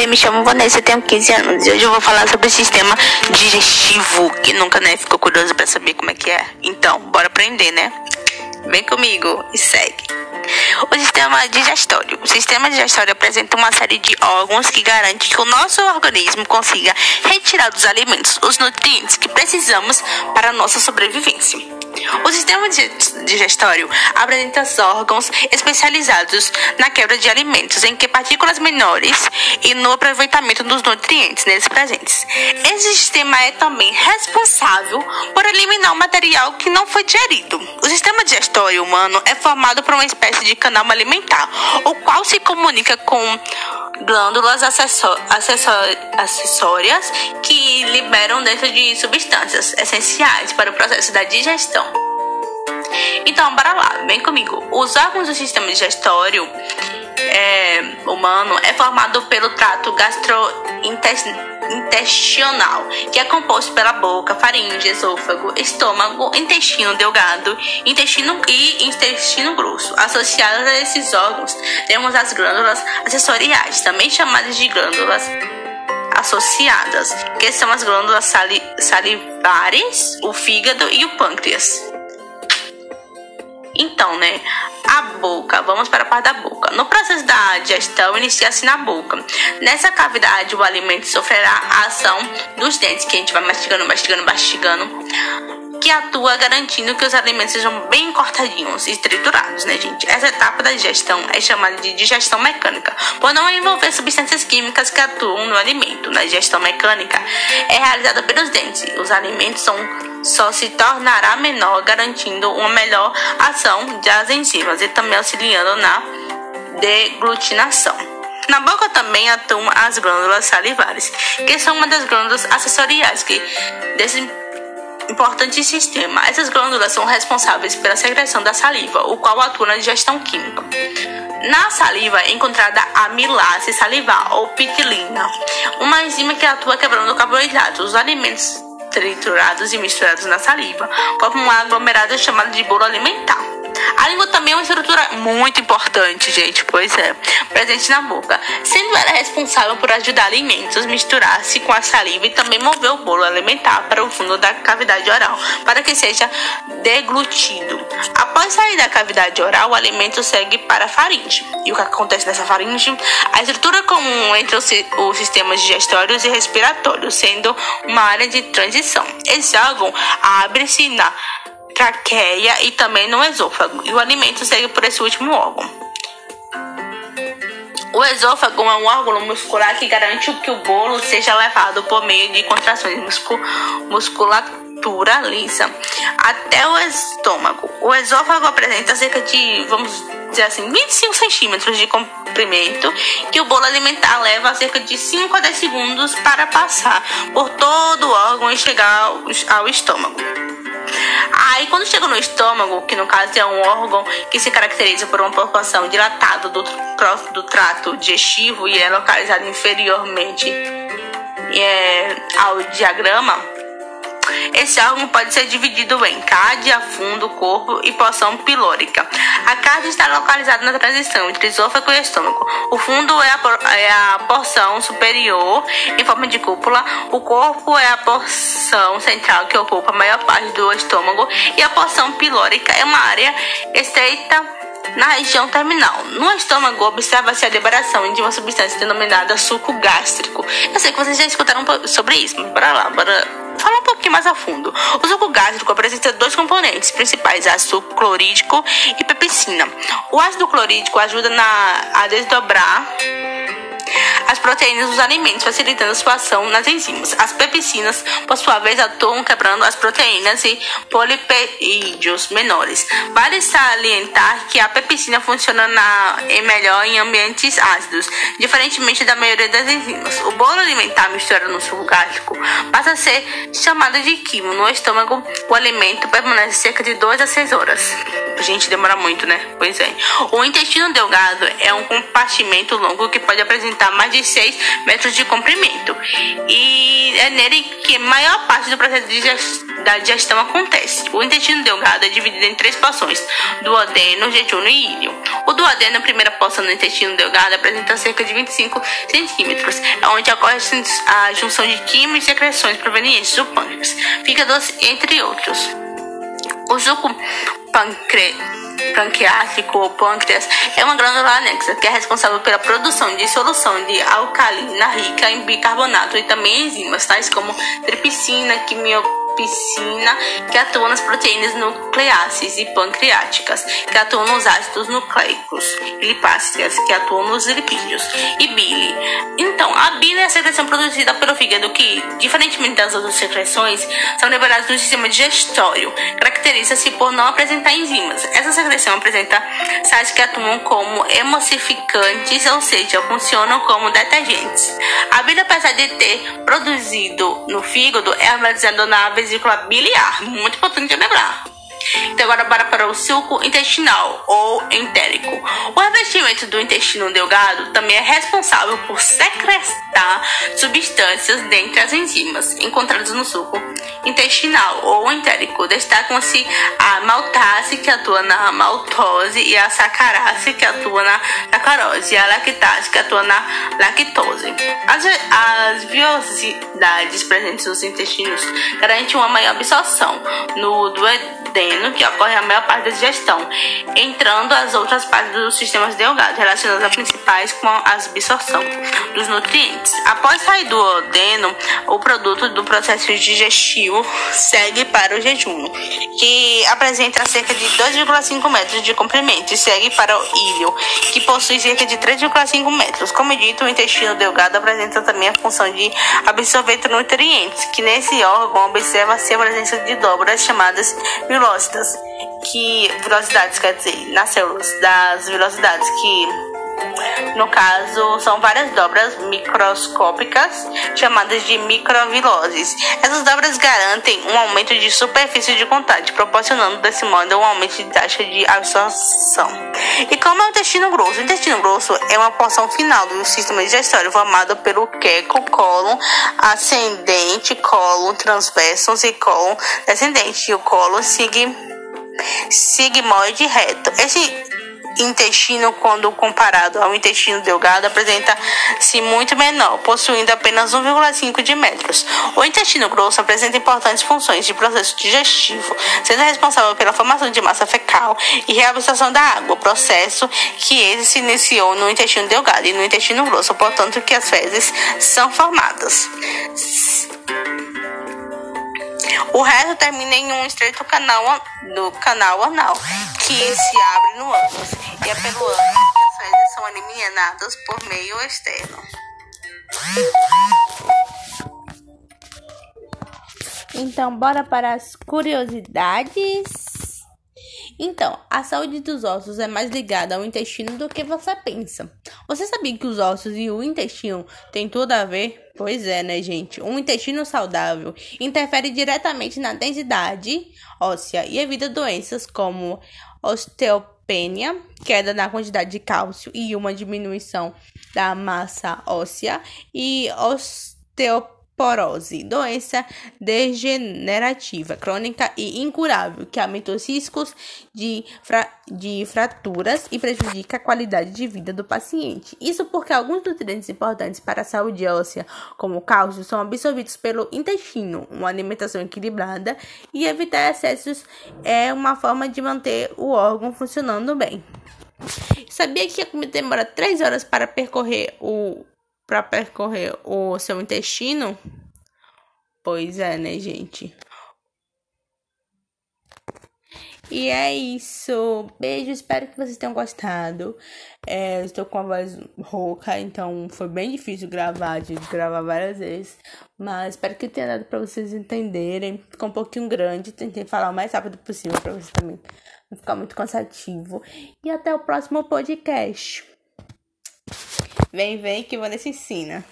Oi, me chamo Vanessa, tenho 15 anos e hoje eu vou falar sobre o sistema digestivo, que nunca né, ficou curioso para saber como é que é. Então, bora aprender, né? Vem comigo e segue. O sistema digestório. O sistema digestório apresenta uma série de órgãos que garante que o nosso organismo consiga retirar dos alimentos os nutrientes que precisamos para a nossa sobrevivência. O sistema digestório apresenta órgãos especializados na quebra de alimentos, em que partículas menores e no aproveitamento dos nutrientes neles presentes. Esse sistema é também responsável por eliminar o material que não foi digerido. O sistema digestório humano é formado por uma espécie de canal alimentar, o qual se comunica com glândulas acessórias que liberam dentro de substâncias essenciais para o processo da digestão. Então, bora lá, vem comigo. Os órgãos do sistema digestório é, humano é formado pelo trato gastrointestinal, que é composto pela boca, faringe, esôfago, estômago, intestino delgado, intestino e intestino grosso. Associadas a esses órgãos, temos as glândulas acessoriais, também chamadas de glândulas associadas, que são as glândulas sali salivares, o fígado e o pâncreas. Então, né? A boca, vamos para a parte da boca. No processo da digestão, inicia-se na boca. Nessa cavidade, o alimento sofrerá a ação dos dentes, que a gente vai mastigando, mastigando, mastigando, atua garantindo que os alimentos sejam bem cortadinhos e triturados, né, gente? Essa etapa da digestão é chamada de digestão mecânica, por não envolver substâncias químicas que atuam no alimento. Na digestão mecânica, é realizada pelos dentes. Os alimentos são só se tornará menor, garantindo uma melhor ação das enzimas e também auxiliando na deglutinação. Na boca também atuam as glândulas salivares, que são uma das glândulas acessoriais que desse importante sistema. Essas glândulas são responsáveis pela secreção da saliva, o qual atua na digestão química. Na saliva é encontrada a amilase salivar ou pitilina, uma enzima que atua quebrando carboidratos. Os alimentos triturados e misturados na saliva, como um aglomerado chamado de bolo alimentar. A língua também é uma estrutura muito importante, gente, pois é, presente na boca, sendo ela responsável por ajudar alimentos a misturar-se com a saliva e também mover o bolo alimentar para o fundo da cavidade oral, para que seja deglutido. Após sair da cavidade oral, o alimento segue para a faringe. E o que acontece nessa faringe? A estrutura comum entre os sistemas digestórios e respiratórios, sendo uma área de transição. Esse órgão abre-se na traqueia e também no esôfago, e o alimento segue por esse último órgão. O esôfago é um órgão muscular que garante que o bolo seja levado por meio de contrações muscu musculatura lisa até o estômago. O esôfago apresenta cerca de, vamos dizer assim, 25 centímetros de comprimento, que o bolo alimentar leva cerca de 5 a 10 segundos para passar por todo o órgão e chegar ao estômago. Aí quando chega no estômago, que no caso é um órgão que se caracteriza por uma proporção dilatada do, do trato digestivo e é localizado inferiormente é, ao diagrama, esse órgão pode ser dividido em cádia, fundo, corpo e porção pilórica. A cádia está localizada na transição entre esôfago e estômago. O fundo é a, é a porção superior em forma de cúpula. O corpo é a porção central que ocupa a maior parte do estômago. E a porção pilórica é uma área estreita na região terminal. No estômago, observa-se a liberação de uma substância denominada suco gástrico. Eu sei que vocês já escutaram sobre isso, mas bora lá, bora falar um pouquinho mais a fundo. O suco gástrico apresenta dois componentes principais, ácido clorídrico e pepsina. O ácido clorídrico ajuda na, a desdobrar as proteínas dos alimentos, facilitando a sua ação nas enzimas. As pepsinas, por sua vez, atuam quebrando as proteínas e polipepídeos menores. Vale salientar que a pepsina funciona na, em melhor em ambientes ácidos, diferentemente da maioria das enzimas. O bolo alimentar misturado no suco gástrico passa a ser chamado de quimo. No estômago, o alimento permanece cerca de 2 a 6 horas. Gente, demora muito, né? Pois é. O intestino delgado é um compartimento longo que pode apresentar mais de 6 metros de comprimento. E é nele que a maior parte do processo da digestão acontece. O intestino delgado é dividido em três porções: duodeno, jejum e íleo. O duodeno, a primeira porção do intestino delgado, apresenta cerca de 25 centímetros, onde ocorre a junção de químicos e secreções provenientes do pâncreas, fígado, entre outros. O suco pancreático pancreático ou pâncreas é uma glândula anexa que é responsável pela produção de solução de alcalina rica em bicarbonato e também enzimas tais como tripsina, quimio piscina, que atua nas proteínas nucleáceas e pancreáticas, que atuam nos ácidos nucleicos, lipáceas, que atuam nos lipídios, e bile. Então, a bile é a secreção produzida pelo fígado que, diferentemente das outras secreções, são liberadas no sistema digestório. Caracteriza-se por não apresentar enzimas. Essa secreção apresenta sais que atuam como emulsificantes, ou seja, funcionam como detergentes. A bile, apesar de ter produzido no fígado, é armazenada na vesícula biliar, muito importante lembrar. Então agora bora para o suco intestinal ou entérico. O revestimento do intestino delgado também é responsável por secretar substâncias dentre as enzimas encontradas no suco intestinal ou entérico. Destacam-se a maltase, que atua na maltose, e a sacarase, que atua na sacarose, e a lactase, que atua na lactose. As, as viosidades presentes nos intestinos garantem uma maior absorção no que ocorre a maior parte da digestão, entrando as outras partes dos sistemas delgados, relacionadas a principais com a absorção dos nutrientes. Após sair do duodeno, o produto do processo digestivo segue para o jejum, que apresenta cerca de 2,5 metros de comprimento, e segue para o íleo, que possui cerca de 3,5 metros. Como dito, o intestino delgado apresenta também a função de absorver nutrientes, que nesse órgão observa-se a presença de dobras chamadas velocitas, que velocidades quer dizer, nas células das velocidades que no caso, são várias dobras microscópicas chamadas de microviloses. Essas dobras garantem um aumento de superfície de contato, proporcionando desse modo um aumento de taxa de absorção. E como é o intestino grosso? O intestino grosso é uma porção final do sistema digestório formado pelo queco, cólon ascendente, cólon transverso e cólon descendente. E o cólon sig sigmoide reto. Esse intestino, quando comparado ao intestino delgado, apresenta-se muito menor, possuindo apenas 1,5 de metros. O intestino grosso apresenta importantes funções de processo digestivo, sendo responsável pela formação de massa fecal e reabsorção da água, processo que ele se iniciou no intestino delgado e no intestino grosso, portanto que as fezes são formadas. O resto termina em um estreito canal do canal anal, que se abre no ânus, e é pelo ânus que as fezes são eliminadas por meio externo. Então, bora para as curiosidades. Então, a saúde dos ossos é mais ligada ao intestino do que você pensa. Você sabia que os ossos e o intestino têm tudo a ver? Pois é, né, gente? Um intestino saudável interfere diretamente na densidade óssea e evita doenças como osteopenia, queda na quantidade de cálcio e uma diminuição da massa óssea, e osteopenia porose, doença degenerativa, crônica e incurável, que aumenta os riscos de, fra de fraturas e prejudica a qualidade de vida do paciente. Isso porque alguns nutrientes importantes para a saúde óssea, como o cálcio, são absorvidos pelo intestino. Uma alimentação equilibrada e evitar excessos é uma forma de manter o órgão funcionando bem. Sabia que a comida demora 3 horas para percorrer o para percorrer o seu intestino? Pois é, né, gente? E é isso. Beijo, espero que vocês tenham gostado. É, estou com a voz rouca, então foi bem difícil gravar, de gravar várias vezes. Mas espero que tenha dado para vocês entenderem. Ficou um pouquinho grande, tentei falar o mais rápido possível para vocês também não ficar muito cansativo. E até o próximo podcast. Vem, vem que Vanessa ensina.